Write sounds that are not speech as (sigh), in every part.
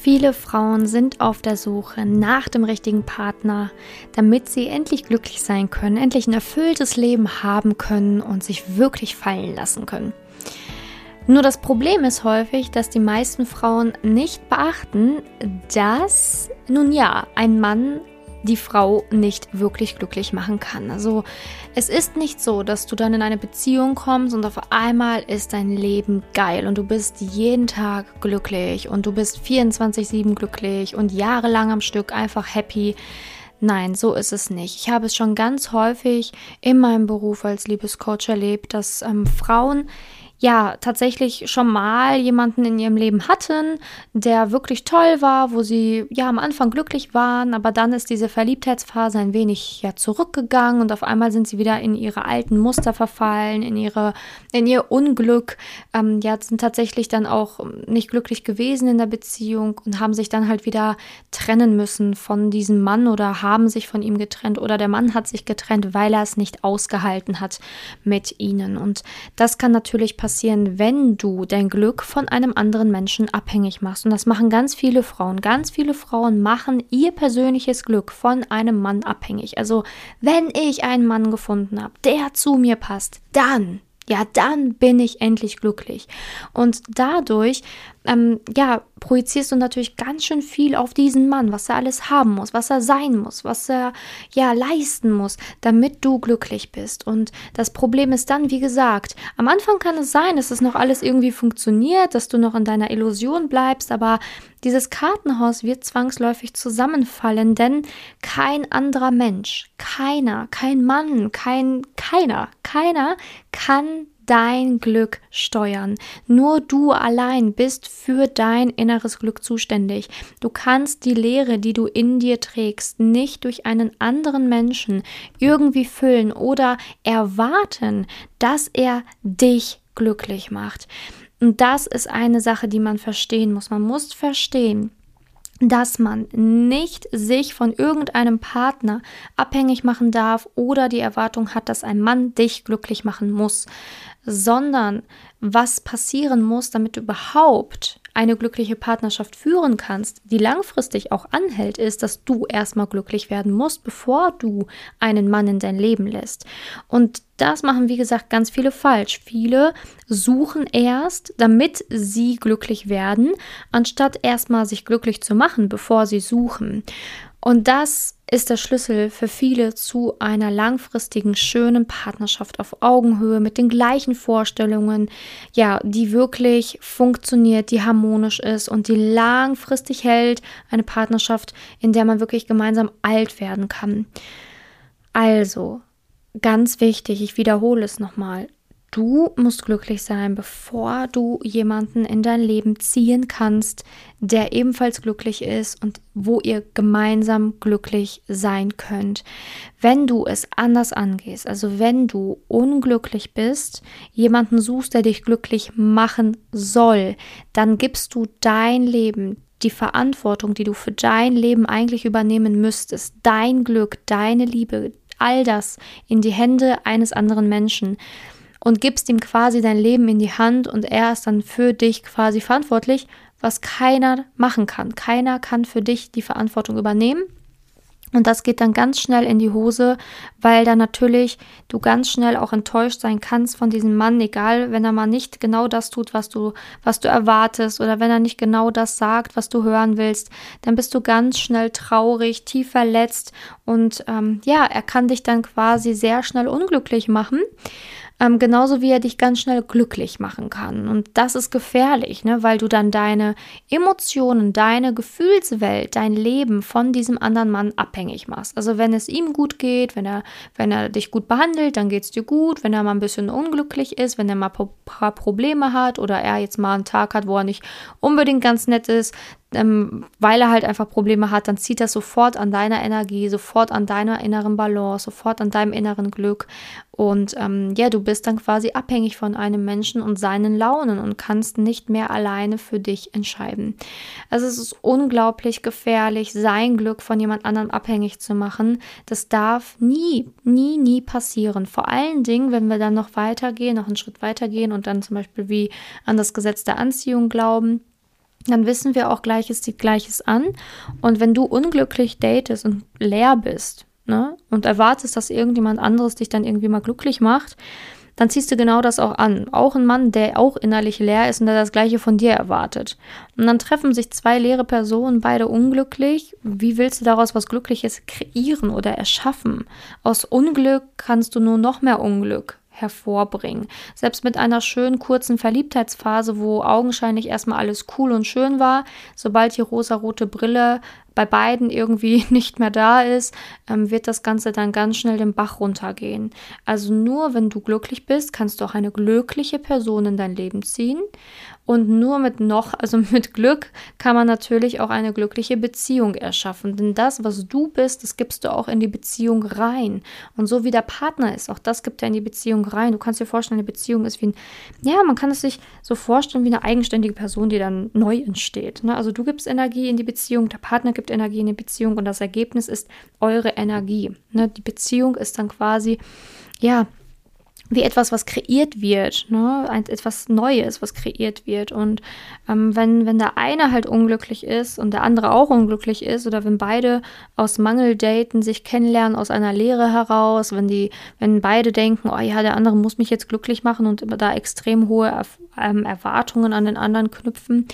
Viele Frauen sind auf der Suche nach dem richtigen Partner, damit sie endlich glücklich sein können, endlich ein erfülltes Leben haben können und sich wirklich fallen lassen können. Nur das Problem ist häufig, dass die meisten Frauen nicht beachten, dass, nun ja, ein Mann die Frau nicht wirklich glücklich machen kann. Also es ist nicht so, dass du dann in eine Beziehung kommst und auf einmal ist dein Leben geil und du bist jeden Tag glücklich und du bist 24/7 glücklich und jahrelang am Stück einfach happy. Nein, so ist es nicht. Ich habe es schon ganz häufig in meinem Beruf als Liebescoach erlebt, dass ähm, Frauen ja tatsächlich schon mal jemanden in ihrem Leben hatten, der wirklich toll war, wo sie ja am Anfang glücklich waren, aber dann ist diese Verliebtheitsphase ein wenig ja zurückgegangen und auf einmal sind sie wieder in ihre alten Muster verfallen, in ihre in ihr Unglück, ähm, ja sind tatsächlich dann auch nicht glücklich gewesen in der Beziehung und haben sich dann halt wieder trennen müssen von diesem Mann oder haben sich von ihm getrennt oder der Mann hat sich getrennt, weil er es nicht ausgehalten hat mit ihnen. Und das kann natürlich passieren passieren, wenn du dein Glück von einem anderen Menschen abhängig machst. Und das machen ganz viele Frauen. Ganz viele Frauen machen ihr persönliches Glück von einem Mann abhängig. Also wenn ich einen Mann gefunden habe, der zu mir passt, dann ja, dann bin ich endlich glücklich. Und dadurch, ähm, ja, projizierst du natürlich ganz schön viel auf diesen Mann, was er alles haben muss, was er sein muss, was er, ja, leisten muss, damit du glücklich bist. Und das Problem ist dann, wie gesagt, am Anfang kann es sein, dass es noch alles irgendwie funktioniert, dass du noch in deiner Illusion bleibst, aber dieses Kartenhaus wird zwangsläufig zusammenfallen, denn kein anderer Mensch, keiner, kein Mann, kein, keiner, keiner kann dein Glück steuern. Nur du allein bist für dein inneres Glück zuständig. Du kannst die Leere, die du in dir trägst, nicht durch einen anderen Menschen irgendwie füllen oder erwarten, dass er dich glücklich macht. Und das ist eine Sache, die man verstehen muss. Man muss verstehen, dass man nicht sich von irgendeinem Partner abhängig machen darf oder die Erwartung hat, dass ein Mann dich glücklich machen muss, sondern was passieren muss, damit du überhaupt eine glückliche Partnerschaft führen kannst, die langfristig auch anhält, ist, dass du erstmal glücklich werden musst, bevor du einen Mann in dein Leben lässt. Und das machen, wie gesagt, ganz viele falsch. Viele suchen erst, damit sie glücklich werden, anstatt erstmal sich glücklich zu machen, bevor sie suchen. Und das ist der Schlüssel für viele zu einer langfristigen, schönen Partnerschaft auf Augenhöhe mit den gleichen Vorstellungen, ja, die wirklich funktioniert, die harmonisch ist und die langfristig hält. Eine Partnerschaft, in der man wirklich gemeinsam alt werden kann. Also, ganz wichtig, ich wiederhole es nochmal. Du musst glücklich sein, bevor du jemanden in dein Leben ziehen kannst, der ebenfalls glücklich ist und wo ihr gemeinsam glücklich sein könnt. Wenn du es anders angehst, also wenn du unglücklich bist, jemanden suchst, der dich glücklich machen soll, dann gibst du dein Leben, die Verantwortung, die du für dein Leben eigentlich übernehmen müsstest, dein Glück, deine Liebe, all das in die Hände eines anderen Menschen und gibst ihm quasi dein Leben in die Hand und er ist dann für dich quasi verantwortlich, was keiner machen kann. Keiner kann für dich die Verantwortung übernehmen. Und das geht dann ganz schnell in die Hose, weil dann natürlich du ganz schnell auch enttäuscht sein kannst von diesem Mann, egal wenn er mal nicht genau das tut, was du, was du erwartest oder wenn er nicht genau das sagt, was du hören willst, dann bist du ganz schnell traurig, tief verletzt und ähm, ja, er kann dich dann quasi sehr schnell unglücklich machen. Ähm, genauso wie er dich ganz schnell glücklich machen kann. Und das ist gefährlich, ne? weil du dann deine Emotionen, deine Gefühlswelt, dein Leben von diesem anderen Mann abhängig machst. Also wenn es ihm gut geht, wenn er, wenn er dich gut behandelt, dann geht es dir gut. Wenn er mal ein bisschen unglücklich ist, wenn er mal ein paar Probleme hat oder er jetzt mal einen Tag hat, wo er nicht unbedingt ganz nett ist, ähm, weil er halt einfach Probleme hat, dann zieht er sofort an deiner Energie, sofort an deiner inneren Balance, sofort an deinem inneren Glück. Und ähm, ja, du bist dann quasi abhängig von einem Menschen und seinen Launen und kannst nicht mehr alleine für dich entscheiden. Also es ist unglaublich gefährlich, sein Glück von jemand anderem abhängig zu machen. Das darf nie, nie, nie passieren. Vor allen Dingen, wenn wir dann noch weitergehen, noch einen Schritt weitergehen und dann zum Beispiel wie an das Gesetz der Anziehung glauben dann wissen wir auch, Gleiches zieht Gleiches an. Und wenn du unglücklich datest und leer bist ne, und erwartest, dass irgendjemand anderes dich dann irgendwie mal glücklich macht, dann ziehst du genau das auch an. Auch ein Mann, der auch innerlich leer ist und der das Gleiche von dir erwartet. Und dann treffen sich zwei leere Personen, beide unglücklich. Wie willst du daraus was Glückliches kreieren oder erschaffen? Aus Unglück kannst du nur noch mehr Unglück hervorbringen. Selbst mit einer schönen kurzen Verliebtheitsphase, wo augenscheinlich erstmal alles cool und schön war, sobald die rosarote Brille bei beiden irgendwie (laughs) nicht mehr da ist, ähm, wird das Ganze dann ganz schnell den Bach runtergehen. Also nur wenn du glücklich bist, kannst du auch eine glückliche Person in dein Leben ziehen. Und nur mit noch, also (laughs) mit Glück, kann man natürlich auch eine glückliche Beziehung erschaffen. Denn das, was du bist, das gibst du auch in die Beziehung rein. Und so wie der Partner ist, auch das gibt er in die Beziehung rein. Du kannst dir vorstellen, eine Beziehung ist wie ein, ja, man kann es sich so vorstellen wie eine eigenständige Person, die dann neu entsteht. Ne? Also du gibst Energie in die Beziehung, der Partner gibt Energie in die Beziehung und das Ergebnis ist eure Energie. Ne? Die Beziehung ist dann quasi, ja, wie etwas, was kreiert wird, ne? Etwas Neues, was kreiert wird. Und ähm, wenn, wenn der eine halt unglücklich ist und der andere auch unglücklich ist, oder wenn beide aus Mangel daten, sich kennenlernen aus einer Lehre heraus, wenn die, wenn beide denken, oh ja, der andere muss mich jetzt glücklich machen und da extrem hohe ähm, Erwartungen an den anderen knüpfen,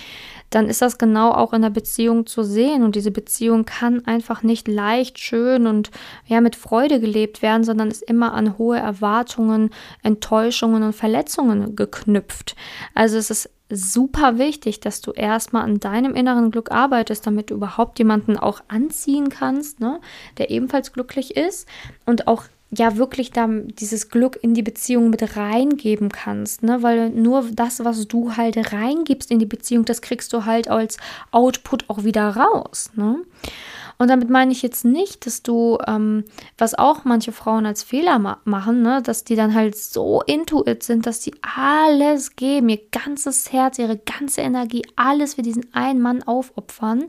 dann ist das genau auch in der Beziehung zu sehen. Und diese Beziehung kann einfach nicht leicht, schön und ja mit Freude gelebt werden, sondern ist immer an hohe Erwartungen, Enttäuschungen und Verletzungen geknüpft. Also es ist super wichtig, dass du erstmal an deinem inneren Glück arbeitest, damit du überhaupt jemanden auch anziehen kannst, ne, der ebenfalls glücklich ist und auch ja wirklich da dieses Glück in die Beziehung mit reingeben kannst, ne? Weil nur das, was du halt reingibst in die Beziehung, das kriegst du halt als Output auch wieder raus, ne? Und damit meine ich jetzt nicht, dass du, ähm, was auch manche Frauen als Fehler ma machen, ne, dass die dann halt so intuit sind, dass sie alles geben, ihr ganzes Herz, ihre ganze Energie, alles für diesen einen Mann aufopfern.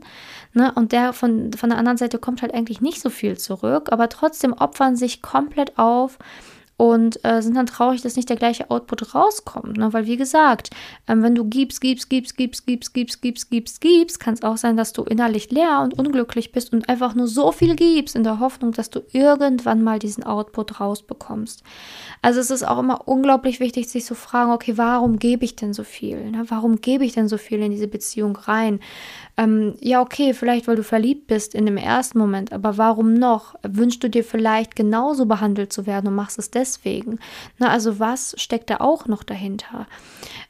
Ne, und der von, von der anderen Seite kommt halt eigentlich nicht so viel zurück, aber trotzdem opfern sich komplett auf und äh, sind dann traurig, dass nicht der gleiche Output rauskommt. Ne? Weil, wie gesagt, ähm, wenn du gibst, gibst, gibst, gibst, gibst, gibst, gibst, gibst, gibst, kann es auch sein, dass du innerlich leer und unglücklich bist und einfach nur so viel gibst in der Hoffnung, dass du irgendwann mal diesen Output rausbekommst. Also es ist auch immer unglaublich wichtig, sich zu fragen, okay, warum gebe ich denn so viel? Ne? Warum gebe ich denn so viel in diese Beziehung rein? Ähm, ja, okay, vielleicht weil du verliebt bist in dem ersten Moment, aber warum noch? Wünschst du dir vielleicht genauso behandelt zu werden und machst es deswegen? Na, also was steckt da auch noch dahinter?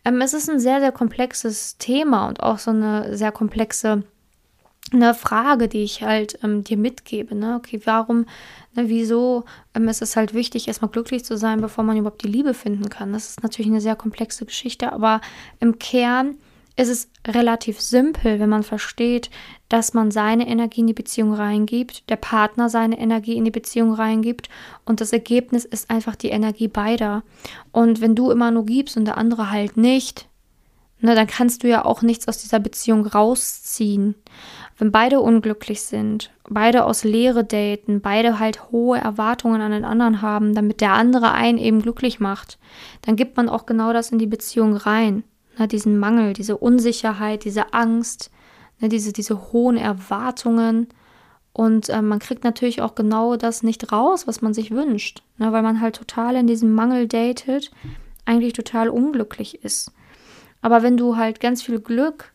Ähm, es ist ein sehr, sehr komplexes Thema und auch so eine sehr komplexe eine Frage, die ich halt ähm, dir mitgebe. Ne? Okay, warum, ne, wieso ähm, ist es halt wichtig, erstmal glücklich zu sein, bevor man überhaupt die Liebe finden kann? Das ist natürlich eine sehr komplexe Geschichte, aber im Kern ist es relativ simpel, wenn man versteht, dass man seine Energie in die Beziehung reingibt, der Partner seine Energie in die Beziehung reingibt und das Ergebnis ist einfach die Energie beider. Und wenn du immer nur gibst und der andere halt nicht, ne, dann kannst du ja auch nichts aus dieser Beziehung rausziehen. Wenn beide unglücklich sind, beide aus Leere daten, beide halt hohe Erwartungen an den anderen haben, damit der andere einen eben glücklich macht, dann gibt man auch genau das in die Beziehung rein ne, diesen Mangel, diese Unsicherheit, diese Angst, ne, diese, diese hohen Erwartungen. Und äh, man kriegt natürlich auch genau das nicht raus, was man sich wünscht, ne, weil man halt total in diesem Mangel datet, eigentlich total unglücklich ist. Aber wenn du halt ganz viel Glück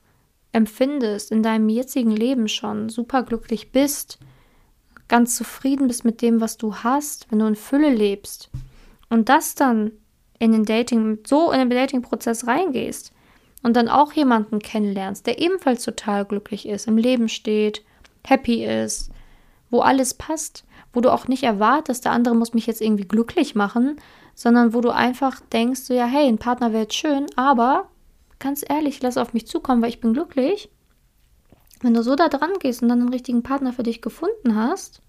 empfindest in deinem jetzigen Leben schon, super glücklich bist, ganz zufrieden bist mit dem, was du hast, wenn du in Fülle lebst und das dann in den Dating, so in den Dating-Prozess reingehst und dann auch jemanden kennenlernst, der ebenfalls total glücklich ist, im Leben steht, happy ist, wo alles passt, wo du auch nicht erwartest, der andere muss mich jetzt irgendwie glücklich machen, sondern wo du einfach denkst, so ja, hey, ein Partner wäre jetzt schön, aber ganz ehrlich, lass auf mich zukommen, weil ich bin glücklich. Wenn du so da dran gehst und dann einen richtigen Partner für dich gefunden hast,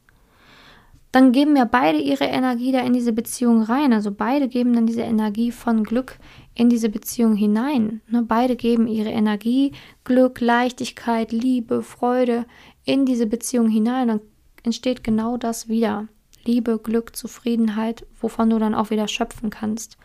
dann geben ja beide ihre Energie da in diese Beziehung rein. Also beide geben dann diese Energie von Glück in diese Beziehung hinein. Ne? Beide geben ihre Energie, Glück, Leichtigkeit, Liebe, Freude in diese Beziehung hinein. Dann entsteht genau das wieder. Liebe, Glück, Zufriedenheit, wovon du dann auch wieder schöpfen kannst.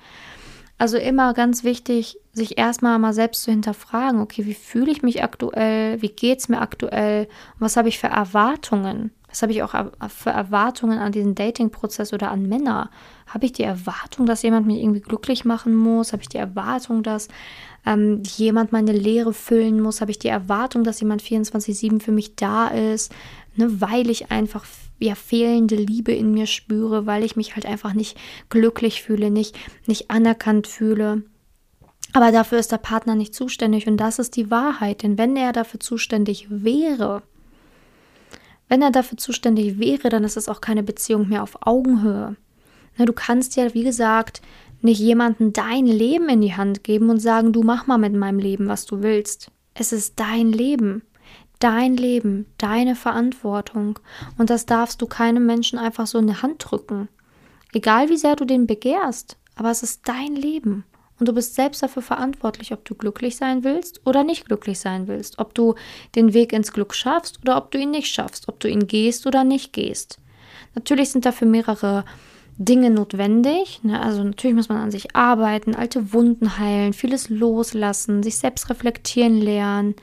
Also immer ganz wichtig, sich erstmal mal selbst zu hinterfragen, okay, wie fühle ich mich aktuell, wie geht es mir aktuell was habe ich für Erwartungen? Was habe ich auch für Erwartungen an diesen Dating-Prozess oder an Männer? Habe ich die Erwartung, dass jemand mich irgendwie glücklich machen muss? Habe ich die Erwartung, dass ähm, jemand meine Leere füllen muss? Habe ich die Erwartung, dass jemand 24-7 für mich da ist? Ne, weil ich einfach ja fehlende Liebe in mir spüre, weil ich mich halt einfach nicht glücklich fühle, nicht, nicht anerkannt fühle. Aber dafür ist der Partner nicht zuständig und das ist die Wahrheit. Denn wenn er dafür zuständig wäre, wenn er dafür zuständig wäre, dann ist es auch keine Beziehung mehr auf Augenhöhe. Na, du kannst ja, wie gesagt, nicht jemandem dein Leben in die Hand geben und sagen, du mach mal mit meinem Leben, was du willst. Es ist dein Leben. Dein Leben, deine Verantwortung. Und das darfst du keinem Menschen einfach so in die Hand drücken. Egal wie sehr du den begehrst, aber es ist dein Leben. Und du bist selbst dafür verantwortlich, ob du glücklich sein willst oder nicht glücklich sein willst. Ob du den Weg ins Glück schaffst oder ob du ihn nicht schaffst. Ob du ihn gehst oder nicht gehst. Natürlich sind dafür mehrere Dinge notwendig. Ne? Also natürlich muss man an sich arbeiten, alte Wunden heilen, vieles loslassen, sich selbst reflektieren lernen.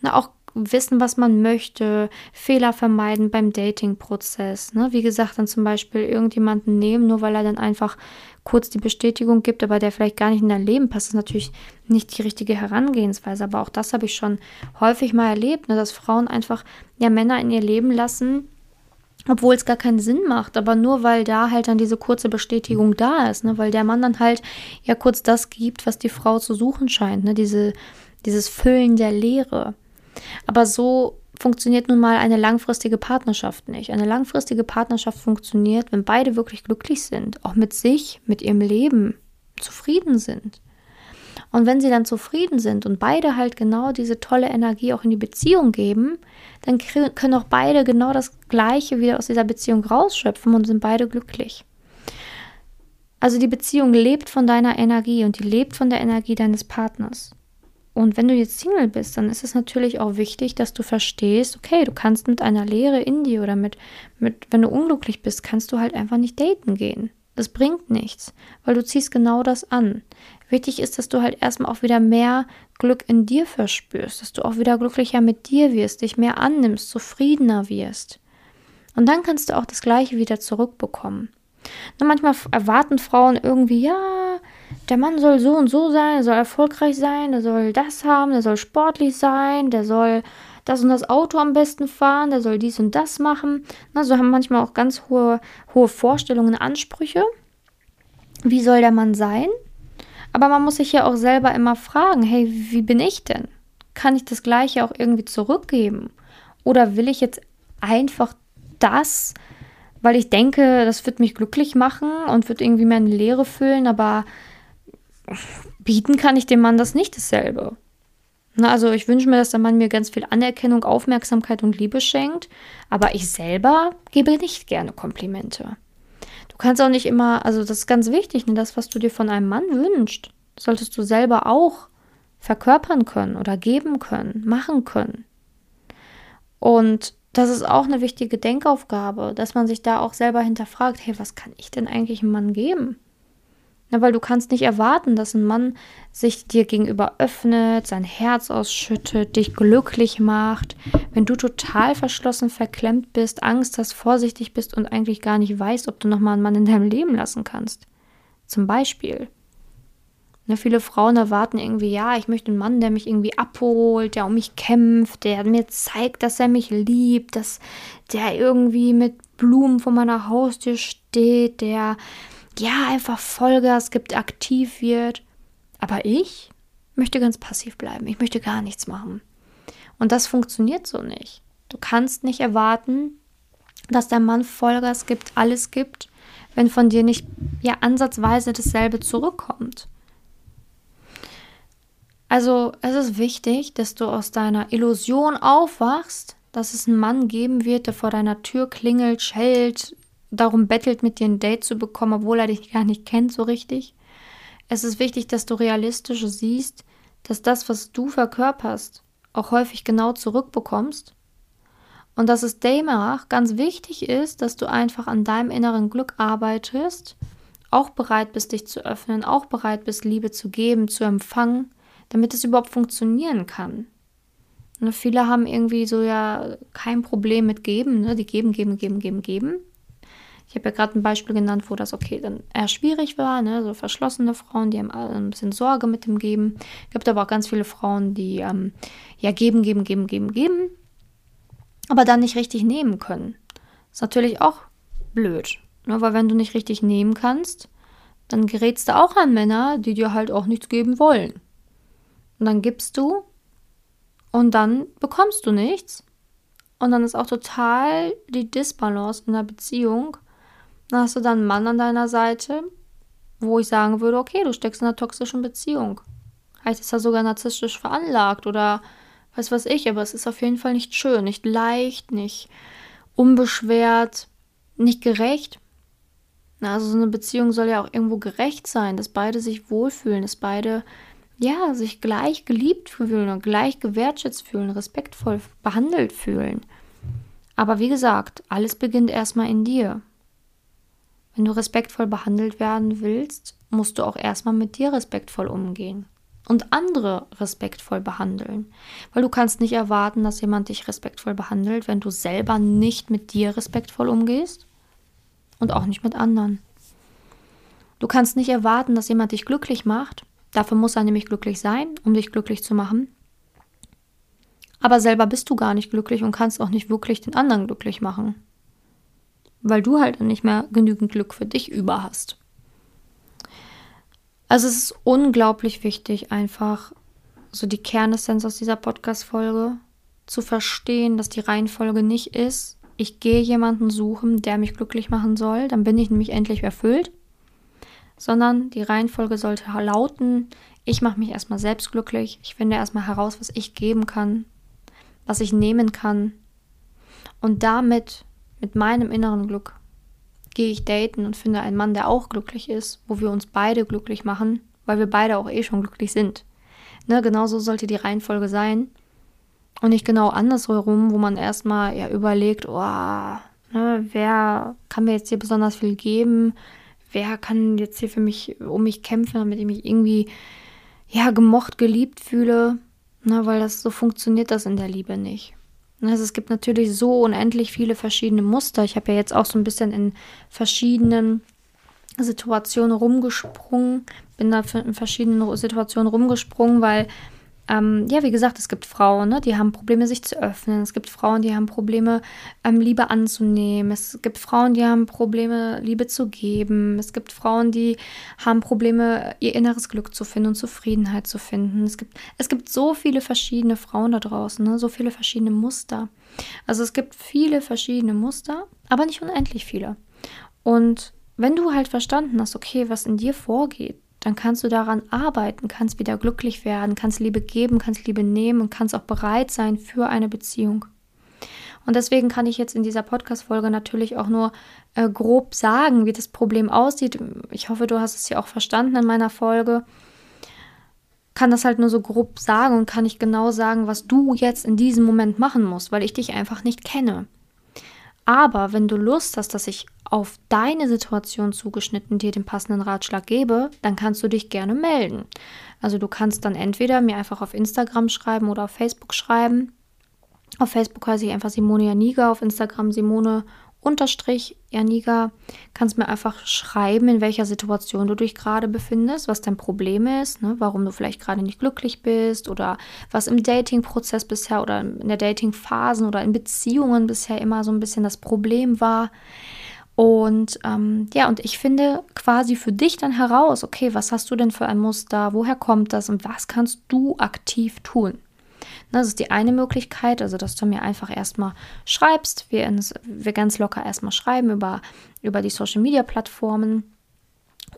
Ne? Auch wissen, was man möchte, Fehler vermeiden beim Dating-Prozess. Ne? Wie gesagt, dann zum Beispiel irgendjemanden nehmen, nur weil er dann einfach kurz die Bestätigung gibt, aber der vielleicht gar nicht in dein Leben passt, ist natürlich nicht die richtige Herangehensweise. Aber auch das habe ich schon häufig mal erlebt, ne? dass Frauen einfach ja Männer in ihr Leben lassen, obwohl es gar keinen Sinn macht, aber nur weil da halt dann diese kurze Bestätigung da ist, ne? weil der Mann dann halt ja kurz das gibt, was die Frau zu suchen scheint, ne? diese, dieses Füllen der Leere. Aber so funktioniert nun mal eine langfristige Partnerschaft nicht. Eine langfristige Partnerschaft funktioniert, wenn beide wirklich glücklich sind, auch mit sich, mit ihrem Leben zufrieden sind. Und wenn sie dann zufrieden sind und beide halt genau diese tolle Energie auch in die Beziehung geben, dann können auch beide genau das Gleiche wieder aus dieser Beziehung rausschöpfen und sind beide glücklich. Also die Beziehung lebt von deiner Energie und die lebt von der Energie deines Partners. Und wenn du jetzt Single bist, dann ist es natürlich auch wichtig, dass du verstehst, okay, du kannst mit einer Leere in dir oder mit, mit, wenn du unglücklich bist, kannst du halt einfach nicht daten gehen. Das bringt nichts, weil du ziehst genau das an. Wichtig ist, dass du halt erstmal auch wieder mehr Glück in dir verspürst, dass du auch wieder glücklicher mit dir wirst, dich mehr annimmst, zufriedener wirst. Und dann kannst du auch das Gleiche wieder zurückbekommen. Und manchmal erwarten Frauen irgendwie, ja, der Mann soll so und so sein, er soll erfolgreich sein, der soll das haben, der soll sportlich sein, der soll das und das Auto am besten fahren, der soll dies und das machen. Also haben manchmal auch ganz hohe, hohe Vorstellungen, Ansprüche. Wie soll der Mann sein? Aber man muss sich ja auch selber immer fragen, hey, wie bin ich denn? Kann ich das gleiche auch irgendwie zurückgeben? Oder will ich jetzt einfach das, weil ich denke, das wird mich glücklich machen und wird irgendwie meine Leere füllen, aber bieten kann ich dem Mann das nicht dasselbe. Na, also ich wünsche mir, dass der Mann mir ganz viel Anerkennung, Aufmerksamkeit und Liebe schenkt, aber ich selber gebe nicht gerne Komplimente. Du kannst auch nicht immer, also das ist ganz wichtig, ne, das, was du dir von einem Mann wünschst, solltest du selber auch verkörpern können oder geben können, machen können. Und das ist auch eine wichtige Denkaufgabe, dass man sich da auch selber hinterfragt, hey, was kann ich denn eigentlich einem Mann geben? Ja, weil du kannst nicht erwarten, dass ein Mann sich dir gegenüber öffnet, sein Herz ausschüttet, dich glücklich macht, wenn du total verschlossen, verklemmt bist, Angst hast, vorsichtig bist und eigentlich gar nicht weißt, ob du nochmal einen Mann in deinem Leben lassen kannst. Zum Beispiel. Ne, viele Frauen erwarten irgendwie, ja, ich möchte einen Mann, der mich irgendwie abholt, der um mich kämpft, der mir zeigt, dass er mich liebt, dass der irgendwie mit Blumen vor meiner Haustür steht, der ja einfach Vollgas gibt, aktiv wird. Aber ich möchte ganz passiv bleiben. Ich möchte gar nichts machen. Und das funktioniert so nicht. Du kannst nicht erwarten, dass der Mann Vollgas gibt, alles gibt, wenn von dir nicht ja ansatzweise dasselbe zurückkommt. Also es ist wichtig, dass du aus deiner Illusion aufwachst, dass es einen Mann geben wird, der vor deiner Tür klingelt, schellt, darum bettelt, mit dir ein Date zu bekommen, obwohl er dich gar nicht kennt so richtig. Es ist wichtig, dass du realistisch siehst, dass das, was du verkörperst, auch häufig genau zurückbekommst. Und dass es demnach ganz wichtig ist, dass du einfach an deinem inneren Glück arbeitest auch bereit bist, dich zu öffnen, auch bereit bist, Liebe zu geben, zu empfangen, damit es überhaupt funktionieren kann. Ne, viele haben irgendwie so ja kein Problem mit geben, ne? die geben, geben, geben, geben, geben. Ich habe ja gerade ein Beispiel genannt, wo das okay dann eher schwierig war, ne? so verschlossene Frauen, die haben ein bisschen Sorge mit dem Geben. Es gibt aber auch ganz viele Frauen, die ähm, ja geben, geben, geben, geben, geben, aber dann nicht richtig nehmen können. Ist natürlich auch blöd, ne? weil wenn du nicht richtig nehmen kannst, dann gerätst du auch an Männer, die dir halt auch nichts geben wollen. Und dann gibst du und dann bekommst du nichts. Und dann ist auch total die Disbalance in der Beziehung. Dann hast du dann einen Mann an deiner Seite, wo ich sagen würde, okay, du steckst in einer toxischen Beziehung. Vielleicht ist er sogar narzisstisch veranlagt oder weiß was ich, aber es ist auf jeden Fall nicht schön, nicht leicht, nicht unbeschwert, nicht gerecht. Also so eine Beziehung soll ja auch irgendwo gerecht sein, dass beide sich wohlfühlen, dass beide ja, sich gleich geliebt fühlen und gleich gewertschätzt fühlen, respektvoll behandelt fühlen. Aber wie gesagt, alles beginnt erstmal in dir. Wenn du respektvoll behandelt werden willst, musst du auch erstmal mit dir respektvoll umgehen und andere respektvoll behandeln. Weil du kannst nicht erwarten, dass jemand dich respektvoll behandelt, wenn du selber nicht mit dir respektvoll umgehst und auch nicht mit anderen. Du kannst nicht erwarten, dass jemand dich glücklich macht, Dafür muss er nämlich glücklich sein, um dich glücklich zu machen. Aber selber bist du gar nicht glücklich und kannst auch nicht wirklich den anderen glücklich machen. Weil du halt nicht mehr genügend Glück für dich über hast. Also es ist unglaublich wichtig, einfach so die Kernessenz aus dieser Podcast-Folge zu verstehen, dass die Reihenfolge nicht ist, ich gehe jemanden suchen, der mich glücklich machen soll, dann bin ich nämlich endlich erfüllt sondern die Reihenfolge sollte lauten, ich mache mich erstmal selbst glücklich, ich finde erstmal heraus, was ich geben kann, was ich nehmen kann und damit, mit meinem inneren Glück, gehe ich daten und finde einen Mann, der auch glücklich ist, wo wir uns beide glücklich machen, weil wir beide auch eh schon glücklich sind. Ne, genauso sollte die Reihenfolge sein. Und nicht genau andersherum, wo man erstmal ja überlegt, oh, ne, wer kann mir jetzt hier besonders viel geben? wer kann jetzt hier für mich, um mich kämpfen, damit ich mich irgendwie, ja, gemocht, geliebt fühle. Na, weil das so funktioniert das in der Liebe nicht. Also es gibt natürlich so unendlich viele verschiedene Muster. Ich habe ja jetzt auch so ein bisschen in verschiedenen Situationen rumgesprungen, bin da in verschiedenen Situationen rumgesprungen, weil ähm, ja, wie gesagt, es gibt Frauen, ne, die haben Probleme, sich zu öffnen. Es gibt Frauen, die haben Probleme, ähm, Liebe anzunehmen. Es gibt Frauen, die haben Probleme, Liebe zu geben. Es gibt Frauen, die haben Probleme, ihr inneres Glück zu finden und Zufriedenheit zu finden. Es gibt, es gibt so viele verschiedene Frauen da draußen, ne, so viele verschiedene Muster. Also es gibt viele verschiedene Muster, aber nicht unendlich viele. Und wenn du halt verstanden hast, okay, was in dir vorgeht, dann kannst du daran arbeiten, kannst wieder glücklich werden, kannst Liebe geben, kannst Liebe nehmen und kannst auch bereit sein für eine Beziehung. Und deswegen kann ich jetzt in dieser Podcast-Folge natürlich auch nur äh, grob sagen, wie das Problem aussieht. Ich hoffe, du hast es ja auch verstanden in meiner Folge. Kann das halt nur so grob sagen und kann nicht genau sagen, was du jetzt in diesem Moment machen musst, weil ich dich einfach nicht kenne. Aber wenn du Lust hast, dass ich auf deine Situation zugeschnitten dir den passenden Ratschlag gebe, dann kannst du dich gerne melden. Also du kannst dann entweder mir einfach auf Instagram schreiben oder auf Facebook schreiben. Auf Facebook heiße ich einfach Simone Janiga, auf Instagram Simone unterstrich Janiga. Kannst mir einfach schreiben, in welcher Situation du dich gerade befindest, was dein Problem ist, ne, warum du vielleicht gerade nicht glücklich bist oder was im Dating-Prozess bisher oder in der Dating-Phasen oder in Beziehungen bisher immer so ein bisschen das Problem war. Und ähm, ja, und ich finde quasi für dich dann heraus, okay, was hast du denn für ein Muster, woher kommt das und was kannst du aktiv tun? Das ist die eine Möglichkeit, also dass du mir einfach erstmal schreibst, wir, ins, wir ganz locker erstmal schreiben über, über die Social Media Plattformen.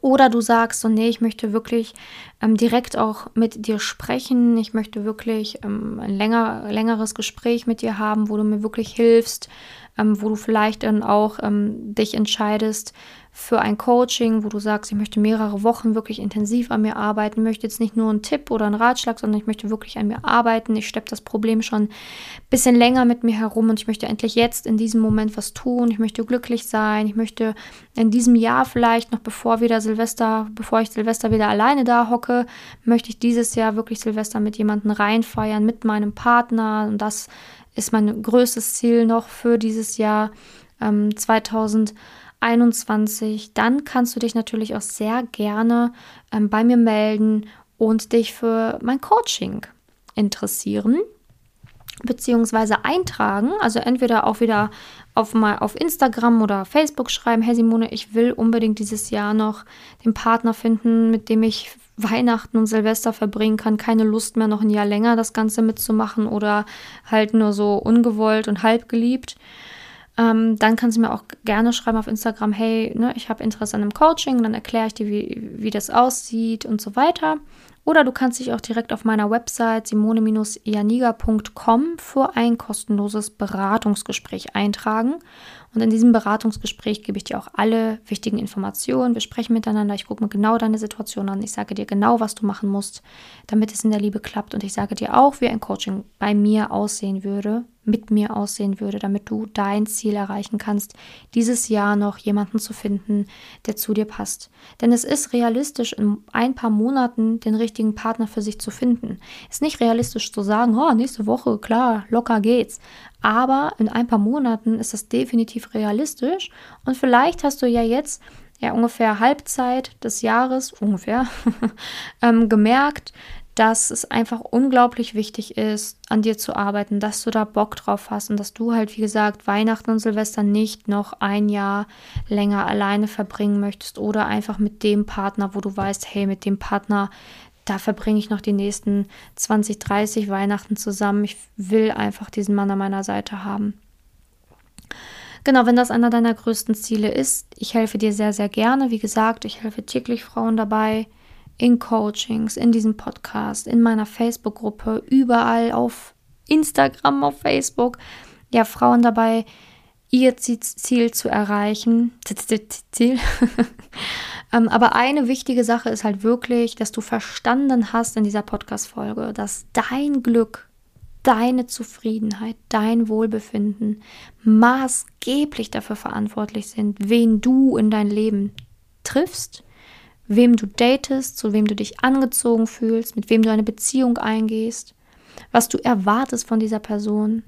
Oder du sagst so, nee, ich möchte wirklich ähm, direkt auch mit dir sprechen. Ich möchte wirklich ähm, ein länger, längeres Gespräch mit dir haben, wo du mir wirklich hilfst, ähm, wo du vielleicht dann auch ähm, dich entscheidest für ein Coaching, wo du sagst, ich möchte mehrere Wochen wirklich intensiv an mir arbeiten, möchte jetzt nicht nur einen Tipp oder einen Ratschlag, sondern ich möchte wirklich an mir arbeiten. Ich steppe das Problem schon ein bisschen länger mit mir herum und ich möchte endlich jetzt in diesem Moment was tun. Ich möchte glücklich sein. Ich möchte in diesem Jahr vielleicht noch bevor wieder Silvester, bevor ich Silvester wieder alleine da hocke, möchte ich dieses Jahr wirklich Silvester mit jemandem reinfeiern, mit meinem Partner und das ist mein größtes Ziel noch für dieses Jahr ähm, 2000 21, dann kannst du dich natürlich auch sehr gerne ähm, bei mir melden und dich für mein Coaching interessieren beziehungsweise eintragen, also entweder auch wieder auf mal auf Instagram oder Facebook schreiben, hey Simone, ich will unbedingt dieses Jahr noch den Partner finden, mit dem ich Weihnachten und Silvester verbringen kann, keine Lust mehr noch ein Jahr länger das Ganze mitzumachen oder halt nur so ungewollt und halb geliebt ähm, dann kannst du mir auch gerne schreiben auf Instagram, hey, ne, ich habe Interesse an einem Coaching, dann erkläre ich dir, wie, wie das aussieht und so weiter. Oder du kannst dich auch direkt auf meiner Website simone-ianiga.com für ein kostenloses Beratungsgespräch eintragen. Und in diesem Beratungsgespräch gebe ich dir auch alle wichtigen Informationen. Wir sprechen miteinander. Ich gucke mir genau deine Situation an. Ich sage dir genau, was du machen musst, damit es in der Liebe klappt. Und ich sage dir auch, wie ein Coaching bei mir aussehen würde, mit mir aussehen würde, damit du dein Ziel erreichen kannst, dieses Jahr noch jemanden zu finden, der zu dir passt. Denn es ist realistisch, in ein paar Monaten den richtigen Partner für sich zu finden. Ist nicht realistisch zu sagen, oh, nächste Woche, klar, locker geht's. Aber in ein paar Monaten ist das definitiv realistisch und vielleicht hast du ja jetzt ja ungefähr Halbzeit des Jahres ungefähr (laughs) ähm, gemerkt, dass es einfach unglaublich wichtig ist, an dir zu arbeiten, dass du da Bock drauf hast und dass du halt, wie gesagt, Weihnachten und Silvester nicht noch ein Jahr länger alleine verbringen möchtest oder einfach mit dem Partner, wo du weißt, hey, mit dem Partner, da verbringe ich noch die nächsten 20, 30 Weihnachten zusammen. Ich will einfach diesen Mann an meiner Seite haben. Genau, wenn das einer deiner größten Ziele ist, ich helfe dir sehr, sehr gerne. Wie gesagt, ich helfe täglich Frauen dabei, in Coachings, in diesem Podcast, in meiner Facebook-Gruppe, überall auf Instagram, auf Facebook, ja, Frauen dabei, ihr Ziel zu erreichen. Ziel. (laughs) Ähm, aber eine wichtige Sache ist halt wirklich, dass du verstanden hast in dieser Podcast-Folge, dass dein Glück, deine Zufriedenheit, dein Wohlbefinden maßgeblich dafür verantwortlich sind, wen du in dein Leben triffst wem du datest, zu wem du dich angezogen fühlst, mit wem du eine Beziehung eingehst, was du erwartest von dieser Person.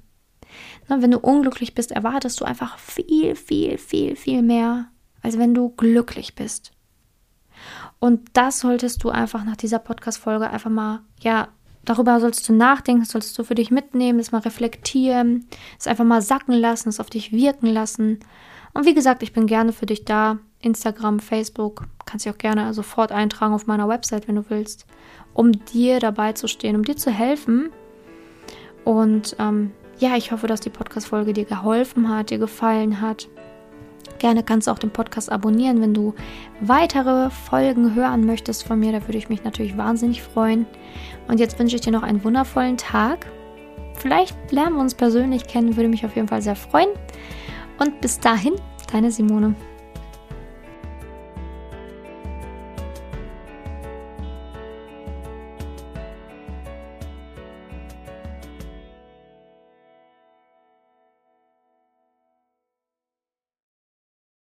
Na, wenn du unglücklich bist, erwartest du einfach viel, viel, viel, viel mehr, als wenn du glücklich bist. Und das solltest du einfach nach dieser Podcast-Folge einfach mal, ja, darüber sollst du nachdenken, sollst du für dich mitnehmen, es mal reflektieren, es einfach mal sacken lassen, es auf dich wirken lassen. Und wie gesagt, ich bin gerne für dich da. Instagram, Facebook, kannst dich auch gerne sofort eintragen auf meiner Website, wenn du willst, um dir dabei zu stehen, um dir zu helfen. Und ähm, ja, ich hoffe, dass die Podcast-Folge dir geholfen hat, dir gefallen hat. Gerne kannst du auch den Podcast abonnieren, wenn du weitere Folgen hören möchtest von mir. Da würde ich mich natürlich wahnsinnig freuen. Und jetzt wünsche ich dir noch einen wundervollen Tag. Vielleicht lernen wir uns persönlich kennen, würde mich auf jeden Fall sehr freuen. Und bis dahin, deine Simone.